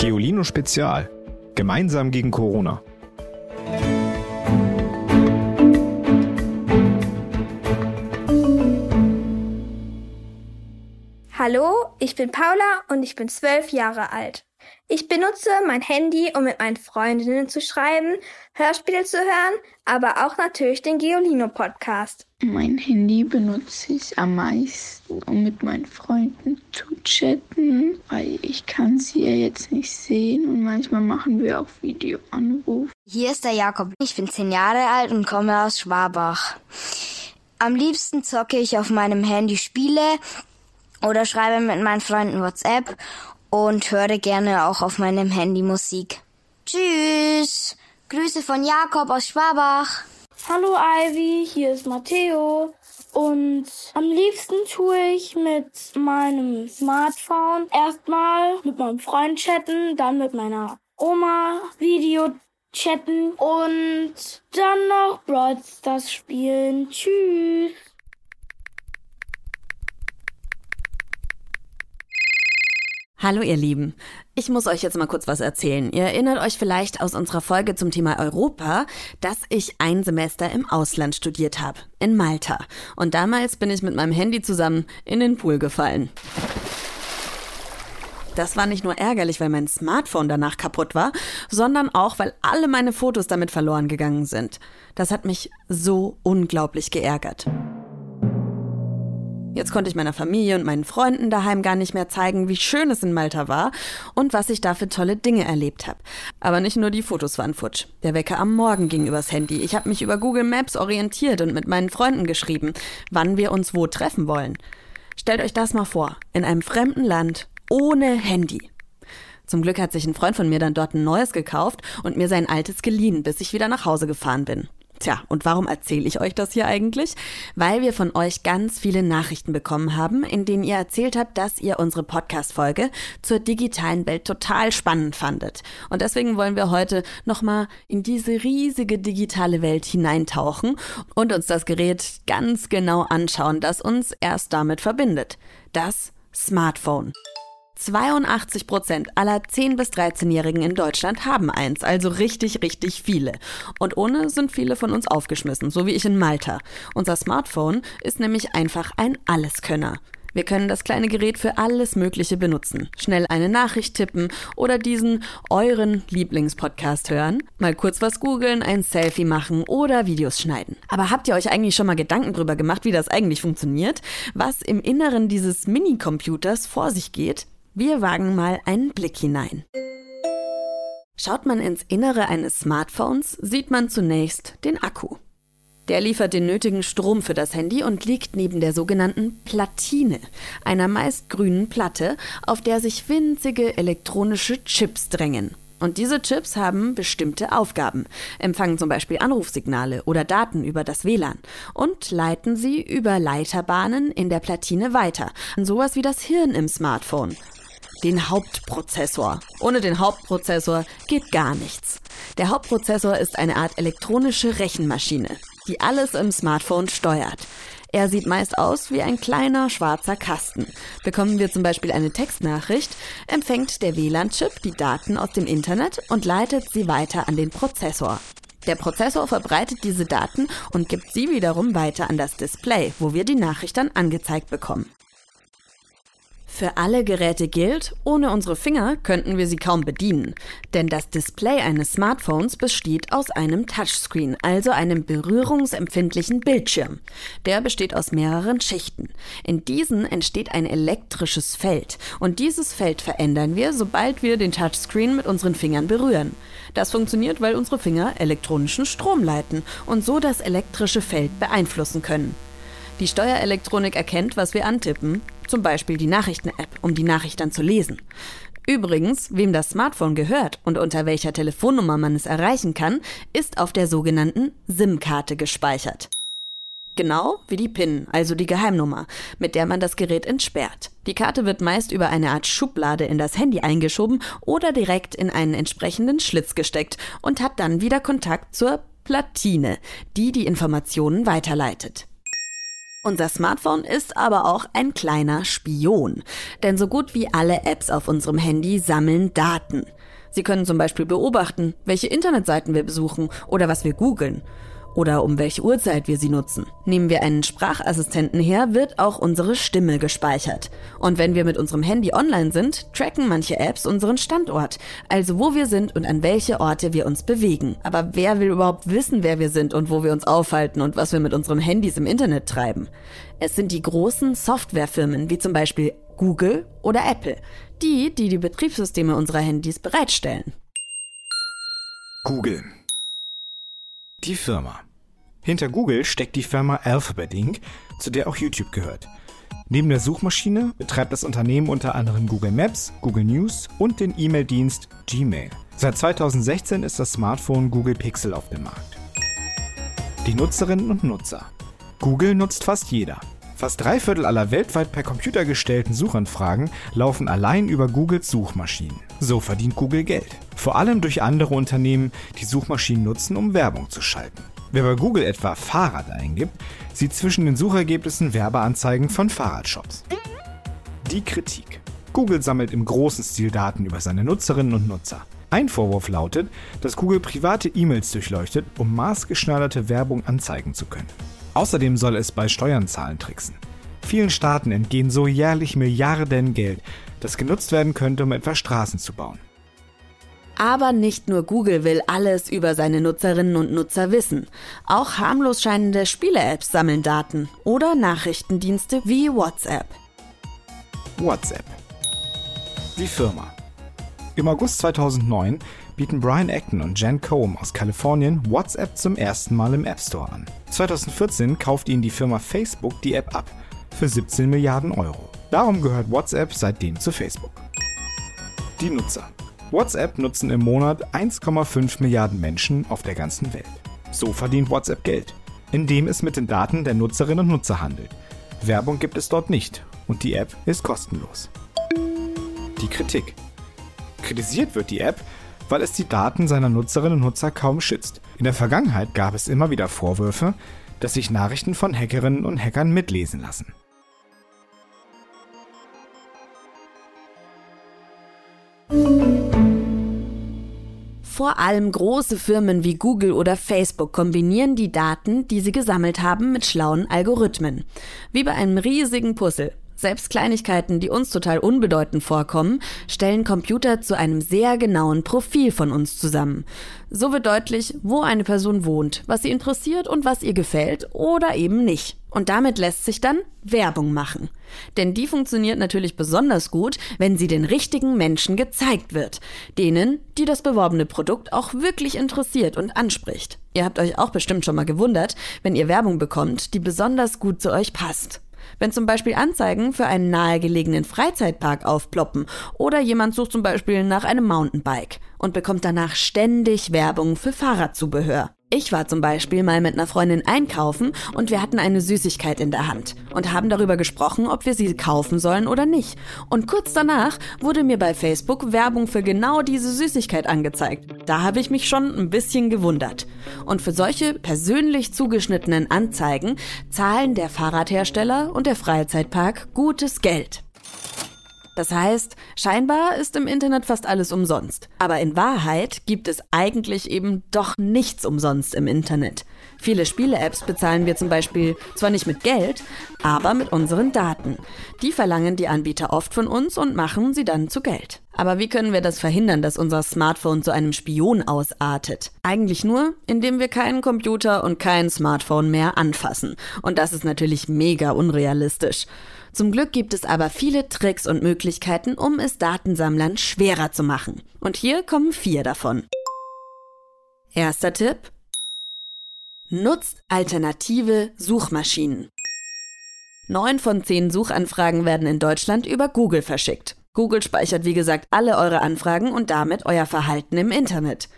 Geolino Spezial. Gemeinsam gegen Corona. Hallo, ich bin Paula und ich bin zwölf Jahre alt. Ich benutze mein Handy, um mit meinen Freundinnen zu schreiben, Hörspiele zu hören, aber auch natürlich den Geolino Podcast. Mein Handy benutze ich am meisten, um mit meinen Freunden zu chatten, weil ich kann sie ja jetzt nicht sehen und manchmal machen wir auch Videoanrufe. Hier ist der Jakob. Ich bin zehn Jahre alt und komme aus Schwabach. Am liebsten zocke ich auf meinem Handy Spiele oder schreibe mit meinen Freunden WhatsApp und höre gerne auch auf meinem Handy Musik. Tschüss! Grüße von Jakob aus Schwabach. Hallo Ivy, hier ist Matteo. Und am liebsten tue ich mit meinem Smartphone erstmal mit meinem Freund chatten, dann mit meiner Oma Video chatten und dann noch Brawl spielen. Tschüss. Hallo ihr Lieben. Ich muss euch jetzt mal kurz was erzählen. Ihr erinnert euch vielleicht aus unserer Folge zum Thema Europa, dass ich ein Semester im Ausland studiert habe, in Malta. Und damals bin ich mit meinem Handy zusammen in den Pool gefallen. Das war nicht nur ärgerlich, weil mein Smartphone danach kaputt war, sondern auch, weil alle meine Fotos damit verloren gegangen sind. Das hat mich so unglaublich geärgert. Jetzt konnte ich meiner Familie und meinen Freunden daheim gar nicht mehr zeigen, wie schön es in Malta war und was ich da für tolle Dinge erlebt habe. Aber nicht nur die Fotos waren futsch. Der Wecker am Morgen ging übers Handy. Ich habe mich über Google Maps orientiert und mit meinen Freunden geschrieben, wann wir uns wo treffen wollen. Stellt euch das mal vor, in einem fremden Land ohne Handy. Zum Glück hat sich ein Freund von mir dann dort ein neues gekauft und mir sein altes geliehen, bis ich wieder nach Hause gefahren bin. Tja, und warum erzähle ich euch das hier eigentlich? Weil wir von euch ganz viele Nachrichten bekommen haben, in denen ihr erzählt habt, dass ihr unsere Podcast-Folge zur digitalen Welt total spannend fandet. Und deswegen wollen wir heute nochmal in diese riesige digitale Welt hineintauchen und uns das Gerät ganz genau anschauen, das uns erst damit verbindet. Das Smartphone. 82 Prozent aller 10- bis 13-Jährigen in Deutschland haben eins, also richtig, richtig viele. Und ohne sind viele von uns aufgeschmissen, so wie ich in Malta. Unser Smartphone ist nämlich einfach ein Alleskönner. Wir können das kleine Gerät für alles Mögliche benutzen. Schnell eine Nachricht tippen oder diesen euren Lieblingspodcast hören, mal kurz was googeln, ein Selfie machen oder Videos schneiden. Aber habt ihr euch eigentlich schon mal Gedanken drüber gemacht, wie das eigentlich funktioniert? Was im Inneren dieses Mini-Computers vor sich geht? Wir wagen mal einen Blick hinein. Schaut man ins Innere eines Smartphones, sieht man zunächst den Akku. Der liefert den nötigen Strom für das Handy und liegt neben der sogenannten Platine, einer meist grünen Platte, auf der sich winzige elektronische Chips drängen. Und diese Chips haben bestimmte Aufgaben, empfangen zum Beispiel Anrufsignale oder Daten über das WLAN und leiten sie über Leiterbahnen in der Platine weiter, sowas wie das Hirn im Smartphone den Hauptprozessor. Ohne den Hauptprozessor geht gar nichts. Der Hauptprozessor ist eine Art elektronische Rechenmaschine, die alles im Smartphone steuert. Er sieht meist aus wie ein kleiner schwarzer Kasten. Bekommen wir zum Beispiel eine Textnachricht, empfängt der WLAN-Chip die Daten aus dem Internet und leitet sie weiter an den Prozessor. Der Prozessor verbreitet diese Daten und gibt sie wiederum weiter an das Display, wo wir die Nachricht dann angezeigt bekommen. Für alle Geräte gilt, ohne unsere Finger könnten wir sie kaum bedienen, denn das Display eines Smartphones besteht aus einem Touchscreen, also einem berührungsempfindlichen Bildschirm. Der besteht aus mehreren Schichten. In diesen entsteht ein elektrisches Feld und dieses Feld verändern wir, sobald wir den Touchscreen mit unseren Fingern berühren. Das funktioniert, weil unsere Finger elektronischen Strom leiten und so das elektrische Feld beeinflussen können. Die Steuerelektronik erkennt, was wir antippen, zum Beispiel die Nachrichten-App, um die Nachricht dann zu lesen. Übrigens, wem das Smartphone gehört und unter welcher Telefonnummer man es erreichen kann, ist auf der sogenannten SIM-Karte gespeichert. Genau wie die PIN, also die Geheimnummer, mit der man das Gerät entsperrt. Die Karte wird meist über eine Art Schublade in das Handy eingeschoben oder direkt in einen entsprechenden Schlitz gesteckt und hat dann wieder Kontakt zur Platine, die die Informationen weiterleitet. Unser Smartphone ist aber auch ein kleiner Spion. Denn so gut wie alle Apps auf unserem Handy sammeln Daten. Sie können zum Beispiel beobachten, welche Internetseiten wir besuchen oder was wir googeln oder um welche Uhrzeit wir sie nutzen. Nehmen wir einen Sprachassistenten her, wird auch unsere Stimme gespeichert. Und wenn wir mit unserem Handy online sind, tracken manche Apps unseren Standort, also wo wir sind und an welche Orte wir uns bewegen. Aber wer will überhaupt wissen, wer wir sind und wo wir uns aufhalten und was wir mit unseren Handys im Internet treiben? Es sind die großen Softwarefirmen wie zum Beispiel Google oder Apple, die, die die Betriebssysteme unserer Handys bereitstellen. Google die Firma. Hinter Google steckt die Firma Alphabet Inc., zu der auch YouTube gehört. Neben der Suchmaschine betreibt das Unternehmen unter anderem Google Maps, Google News und den E-Mail-Dienst Gmail. Seit 2016 ist das Smartphone Google Pixel auf dem Markt. Die Nutzerinnen und Nutzer. Google nutzt fast jeder. Fast drei Viertel aller weltweit per Computer gestellten Suchanfragen laufen allein über Googles Suchmaschinen. So verdient Google Geld. Vor allem durch andere Unternehmen, die Suchmaschinen nutzen, um Werbung zu schalten. Wer bei Google etwa Fahrrad eingibt, sieht zwischen den Suchergebnissen Werbeanzeigen von Fahrradshops. Die Kritik. Google sammelt im großen Stil Daten über seine Nutzerinnen und Nutzer. Ein Vorwurf lautet, dass Google private E-Mails durchleuchtet, um maßgeschneiderte Werbung anzeigen zu können. Außerdem soll es bei Steuernzahlen tricksen. Vielen Staaten entgehen so jährlich Milliarden Geld, das genutzt werden könnte, um etwa Straßen zu bauen. Aber nicht nur Google will alles über seine Nutzerinnen und Nutzer wissen. Auch harmlos scheinende Spiele-Apps sammeln Daten oder Nachrichtendienste wie WhatsApp. WhatsApp. Die Firma. Im August 2009 bieten Brian Acton und Jan Combe aus Kalifornien WhatsApp zum ersten Mal im App Store an. 2014 kauft ihnen die Firma Facebook die App ab für 17 Milliarden Euro. Darum gehört WhatsApp seitdem zu Facebook. Die Nutzer. WhatsApp nutzen im Monat 1,5 Milliarden Menschen auf der ganzen Welt. So verdient WhatsApp Geld, indem es mit den Daten der Nutzerinnen und Nutzer handelt. Werbung gibt es dort nicht und die App ist kostenlos. Die Kritik. Kritisiert wird die App, weil es die Daten seiner Nutzerinnen und Nutzer kaum schützt. In der Vergangenheit gab es immer wieder Vorwürfe, dass sich Nachrichten von Hackerinnen und Hackern mitlesen lassen. Vor allem große Firmen wie Google oder Facebook kombinieren die Daten, die sie gesammelt haben, mit schlauen Algorithmen. Wie bei einem riesigen Puzzle. Selbst Kleinigkeiten, die uns total unbedeutend vorkommen, stellen Computer zu einem sehr genauen Profil von uns zusammen. So wird deutlich, wo eine Person wohnt, was sie interessiert und was ihr gefällt oder eben nicht. Und damit lässt sich dann Werbung machen. Denn die funktioniert natürlich besonders gut, wenn sie den richtigen Menschen gezeigt wird. Denen, die das beworbene Produkt auch wirklich interessiert und anspricht. Ihr habt euch auch bestimmt schon mal gewundert, wenn ihr Werbung bekommt, die besonders gut zu euch passt. Wenn zum Beispiel Anzeigen für einen nahegelegenen Freizeitpark aufploppen oder jemand sucht zum Beispiel nach einem Mountainbike und bekommt danach ständig Werbung für Fahrradzubehör. Ich war zum Beispiel mal mit einer Freundin einkaufen und wir hatten eine Süßigkeit in der Hand und haben darüber gesprochen, ob wir sie kaufen sollen oder nicht. Und kurz danach wurde mir bei Facebook Werbung für genau diese Süßigkeit angezeigt. Da habe ich mich schon ein bisschen gewundert. Und für solche persönlich zugeschnittenen Anzeigen zahlen der Fahrradhersteller und der Freizeitpark gutes Geld. Das heißt, scheinbar ist im Internet fast alles umsonst. Aber in Wahrheit gibt es eigentlich eben doch nichts umsonst im Internet. Viele Spiele-Apps bezahlen wir zum Beispiel zwar nicht mit Geld, aber mit unseren Daten. Die verlangen die Anbieter oft von uns und machen sie dann zu Geld. Aber wie können wir das verhindern, dass unser Smartphone zu einem Spion ausartet? Eigentlich nur, indem wir keinen Computer und kein Smartphone mehr anfassen. Und das ist natürlich mega unrealistisch. Zum Glück gibt es aber viele Tricks und Möglichkeiten, um es Datensammlern schwerer zu machen. Und hier kommen vier davon. Erster Tipp. Nutzt alternative Suchmaschinen. Neun von zehn Suchanfragen werden in Deutschland über Google verschickt. Google speichert wie gesagt alle eure Anfragen und damit euer Verhalten im Internet.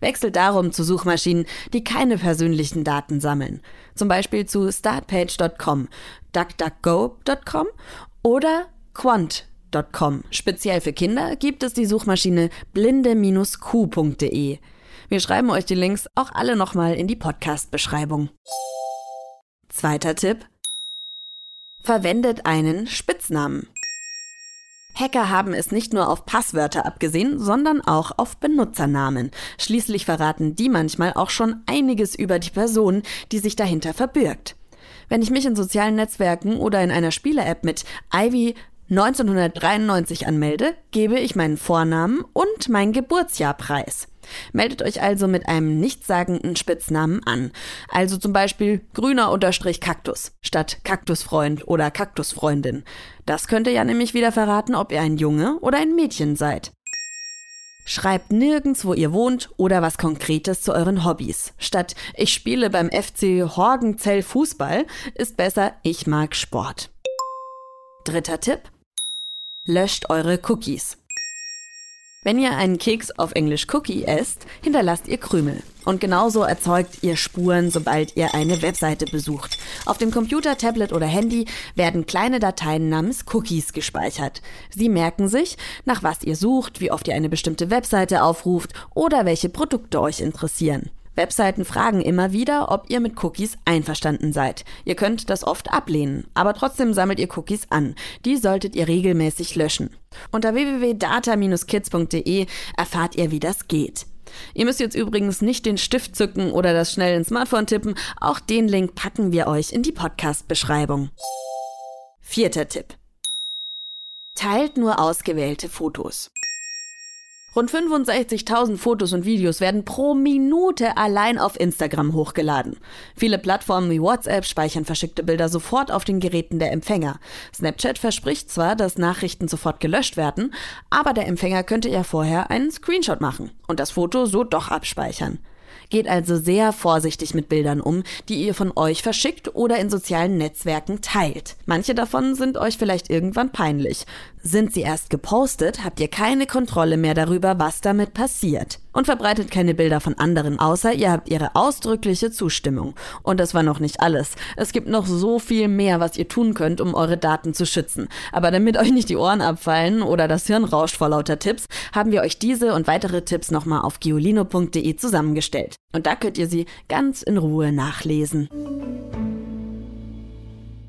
Wechselt darum zu Suchmaschinen, die keine persönlichen Daten sammeln. Zum Beispiel zu startpage.com, duckduckgo.com oder quant.com. Speziell für Kinder gibt es die Suchmaschine blinde-q.de. Wir schreiben euch die Links auch alle nochmal in die Podcast-Beschreibung. Zweiter Tipp. Verwendet einen Spitznamen. Hacker haben es nicht nur auf Passwörter abgesehen, sondern auch auf Benutzernamen. Schließlich verraten die manchmal auch schon einiges über die Person, die sich dahinter verbirgt. Wenn ich mich in sozialen Netzwerken oder in einer Spiele-App mit Ivy 1993 anmelde, gebe ich meinen Vornamen und mein Geburtsjahr preis. Meldet euch also mit einem nichtssagenden Spitznamen an. Also zum Beispiel grüner Unterstrich Kaktus statt Kaktusfreund oder Kaktusfreundin. Das könnte ja nämlich wieder verraten, ob ihr ein Junge oder ein Mädchen seid. Schreibt nirgends, wo ihr wohnt oder was Konkretes zu euren Hobbys. Statt ich spiele beim FC Horgenzell Fußball ist besser ich mag Sport. Dritter Tipp. Löscht eure Cookies. Wenn ihr einen Keks auf Englisch Cookie esst, hinterlasst ihr Krümel. Und genauso erzeugt ihr Spuren, sobald ihr eine Webseite besucht. Auf dem Computer, Tablet oder Handy werden kleine Dateien namens Cookies gespeichert. Sie merken sich, nach was ihr sucht, wie oft ihr eine bestimmte Webseite aufruft oder welche Produkte euch interessieren. Webseiten fragen immer wieder, ob ihr mit Cookies einverstanden seid. Ihr könnt das oft ablehnen, aber trotzdem sammelt ihr Cookies an. Die solltet ihr regelmäßig löschen. Unter www.data-kids.de erfahrt ihr, wie das geht. Ihr müsst jetzt übrigens nicht den Stift zücken oder das schnell ins Smartphone tippen. Auch den Link packen wir euch in die Podcast-Beschreibung. Vierter Tipp. Teilt nur ausgewählte Fotos. Rund 65.000 Fotos und Videos werden pro Minute allein auf Instagram hochgeladen. Viele Plattformen wie WhatsApp speichern verschickte Bilder sofort auf den Geräten der Empfänger. Snapchat verspricht zwar, dass Nachrichten sofort gelöscht werden, aber der Empfänger könnte ja vorher einen Screenshot machen und das Foto so doch abspeichern. Geht also sehr vorsichtig mit Bildern um, die ihr von euch verschickt oder in sozialen Netzwerken teilt. Manche davon sind euch vielleicht irgendwann peinlich. Sind sie erst gepostet, habt ihr keine Kontrolle mehr darüber, was damit passiert. Und verbreitet keine Bilder von anderen, außer ihr habt ihre ausdrückliche Zustimmung. Und das war noch nicht alles. Es gibt noch so viel mehr, was ihr tun könnt, um eure Daten zu schützen. Aber damit euch nicht die Ohren abfallen oder das Hirn rauscht vor lauter Tipps, haben wir euch diese und weitere Tipps nochmal auf giolino.de zusammengestellt. Und da könnt ihr sie ganz in Ruhe nachlesen.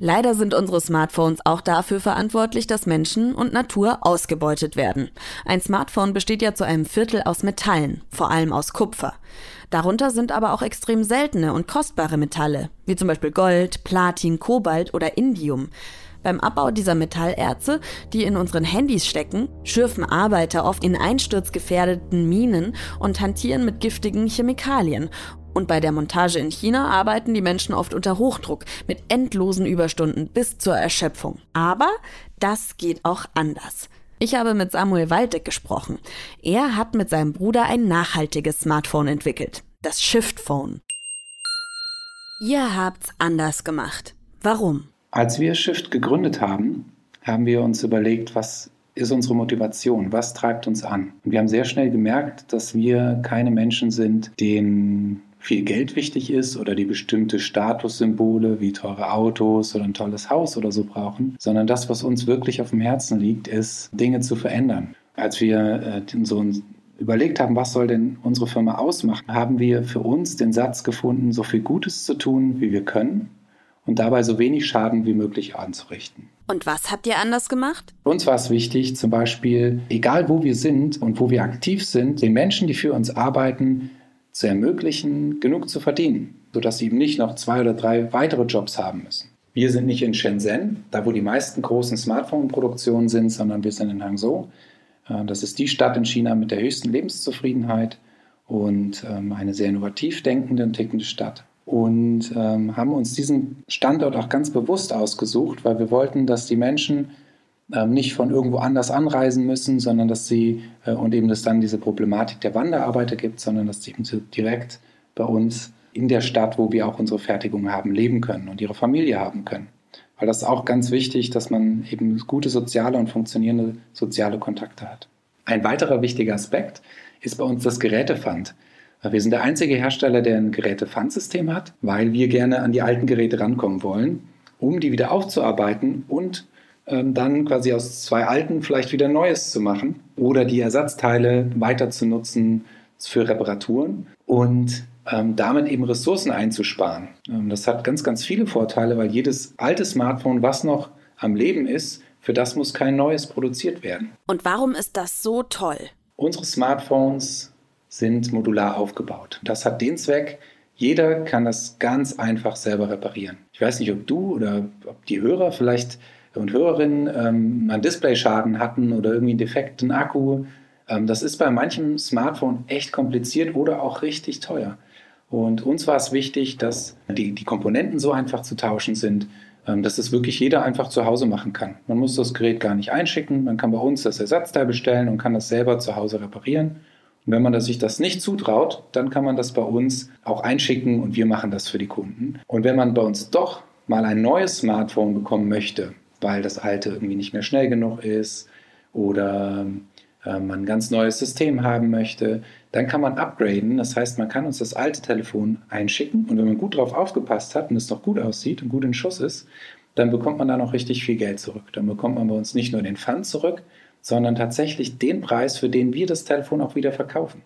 Leider sind unsere Smartphones auch dafür verantwortlich, dass Menschen und Natur ausgebeutet werden. Ein Smartphone besteht ja zu einem Viertel aus Metallen, vor allem aus Kupfer. Darunter sind aber auch extrem seltene und kostbare Metalle, wie zum Beispiel Gold, Platin, Kobalt oder Indium. Beim Abbau dieser Metallerze, die in unseren Handys stecken, schürfen Arbeiter oft in einsturzgefährdeten Minen und hantieren mit giftigen Chemikalien. Und bei der Montage in China arbeiten die Menschen oft unter Hochdruck mit endlosen Überstunden bis zur Erschöpfung. Aber das geht auch anders. Ich habe mit Samuel Waldeck gesprochen. Er hat mit seinem Bruder ein nachhaltiges Smartphone entwickelt, das Shift Phone. Ihr habt's anders gemacht. Warum? Als wir Shift gegründet haben, haben wir uns überlegt, was ist unsere Motivation? Was treibt uns an? Und wir haben sehr schnell gemerkt, dass wir keine Menschen sind, denen viel Geld wichtig ist oder die bestimmte Statussymbole wie teure Autos oder ein tolles Haus oder so brauchen, sondern das, was uns wirklich auf dem Herzen liegt, ist, Dinge zu verändern. Als wir äh, so überlegt haben, was soll denn unsere Firma ausmachen, haben wir für uns den Satz gefunden, so viel Gutes zu tun, wie wir können und dabei so wenig Schaden wie möglich anzurichten. Und was habt ihr anders gemacht? Uns war es wichtig, zum Beispiel, egal wo wir sind und wo wir aktiv sind, den Menschen, die für uns arbeiten, zu ermöglichen, genug zu verdienen, sodass sie eben nicht noch zwei oder drei weitere Jobs haben müssen. Wir sind nicht in Shenzhen, da wo die meisten großen Smartphone-Produktionen sind, sondern wir sind in Hangzhou. Äh, das ist die Stadt in China mit der höchsten Lebenszufriedenheit und ähm, eine sehr innovativ denkende und tickende Stadt und ähm, haben uns diesen Standort auch ganz bewusst ausgesucht, weil wir wollten, dass die Menschen nicht von irgendwo anders anreisen müssen, sondern dass sie äh, und eben dass dann diese Problematik der Wanderarbeiter gibt, sondern dass sie direkt bei uns in der Stadt, wo wir auch unsere Fertigung haben, leben können und ihre Familie haben können. Weil das ist auch ganz wichtig, dass man eben gute soziale und funktionierende soziale Kontakte hat. Ein weiterer wichtiger Aspekt ist bei uns das Gerätefund. Wir sind der einzige Hersteller, der ein Geräte-Pfandsystem hat, weil wir gerne an die alten Geräte rankommen wollen, um die wieder aufzuarbeiten und ähm, dann quasi aus zwei alten vielleicht wieder Neues zu machen oder die Ersatzteile weiter zu nutzen für Reparaturen. Und ähm, damit eben Ressourcen einzusparen. Ähm, das hat ganz, ganz viele Vorteile, weil jedes alte Smartphone, was noch am Leben ist, für das muss kein neues produziert werden. Und warum ist das so toll? Unsere Smartphones sind modular aufgebaut. Das hat den Zweck, jeder kann das ganz einfach selber reparieren. Ich weiß nicht, ob du oder ob die Hörer vielleicht und Hörerinnen ähm, einen Displayschaden hatten oder irgendwie einen defekten Akku. Ähm, das ist bei manchem Smartphone echt kompliziert oder auch richtig teuer. Und uns war es wichtig, dass die, die Komponenten so einfach zu tauschen sind, ähm, dass es wirklich jeder einfach zu Hause machen kann. Man muss das Gerät gar nicht einschicken, man kann bei uns das Ersatzteil bestellen und kann das selber zu Hause reparieren. Und wenn man sich das nicht zutraut, dann kann man das bei uns auch einschicken und wir machen das für die Kunden. Und wenn man bei uns doch mal ein neues Smartphone bekommen möchte, weil das alte irgendwie nicht mehr schnell genug ist oder äh, man ein ganz neues System haben möchte, dann kann man upgraden. Das heißt, man kann uns das alte Telefon einschicken und wenn man gut drauf aufgepasst hat und es noch gut aussieht und gut in Schuss ist, dann bekommt man da noch richtig viel Geld zurück. Dann bekommt man bei uns nicht nur den Pfand zurück, sondern tatsächlich den Preis, für den wir das Telefon auch wieder verkaufen.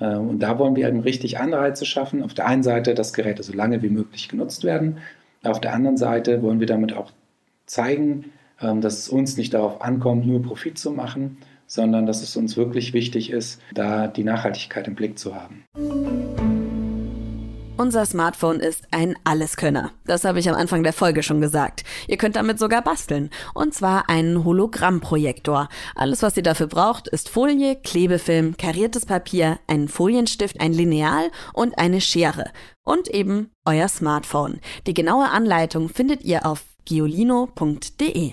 Äh, und da wollen wir eben richtig Anreize schaffen. Auf der einen Seite, dass Geräte so lange wie möglich genutzt werden. Auf der anderen Seite wollen wir damit auch zeigen, ähm, dass es uns nicht darauf ankommt, nur Profit zu machen, sondern dass es uns wirklich wichtig ist, da die Nachhaltigkeit im Blick zu haben. Unser Smartphone ist ein Alleskönner. Das habe ich am Anfang der Folge schon gesagt. Ihr könnt damit sogar basteln. Und zwar einen Hologrammprojektor. Alles, was ihr dafür braucht, ist Folie, Klebefilm, kariertes Papier, einen Folienstift, ein Lineal und eine Schere. Und eben euer Smartphone. Die genaue Anleitung findet ihr auf giolino.de.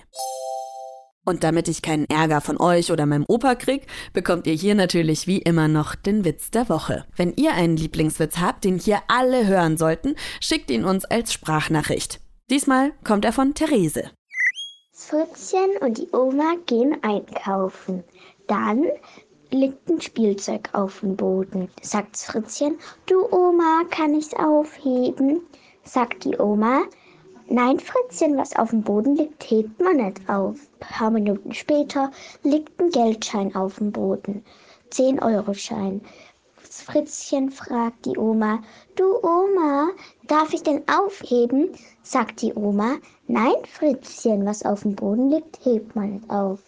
Und damit ich keinen Ärger von euch oder meinem Opa krieg, bekommt ihr hier natürlich wie immer noch den Witz der Woche. Wenn ihr einen Lieblingswitz habt, den hier alle hören sollten, schickt ihn uns als Sprachnachricht. Diesmal kommt er von Therese. Fritzchen und die Oma gehen einkaufen. Dann liegt ein Spielzeug auf dem Boden. Sagt Fritzchen, du Oma, kann ich's aufheben? Sagt die Oma, Nein, Fritzchen, was auf dem Boden liegt, hebt man nicht auf. Ein paar Minuten später liegt ein Geldschein auf dem Boden. Zehn Euro Schein. Fritzchen fragt die Oma, du Oma, darf ich denn aufheben? Sagt die Oma, nein, Fritzchen, was auf dem Boden liegt, hebt man nicht auf.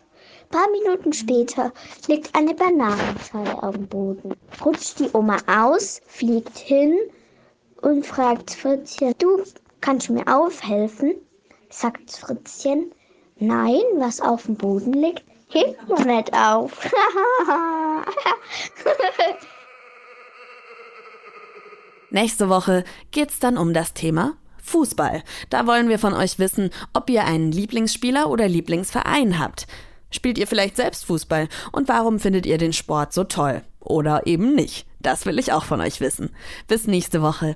Ein paar Minuten später liegt eine Bananenschale auf dem Boden. Rutscht die Oma aus, fliegt hin und fragt Fritzchen, du Kannst du mir aufhelfen? sagt Fritzchen. Nein, was auf dem Boden liegt, hebt man nicht auf. Nächste Woche geht's dann um das Thema Fußball. Da wollen wir von euch wissen, ob ihr einen Lieblingsspieler oder Lieblingsverein habt. Spielt ihr vielleicht selbst Fußball und warum findet ihr den Sport so toll? Oder eben nicht. Das will ich auch von euch wissen. Bis nächste Woche.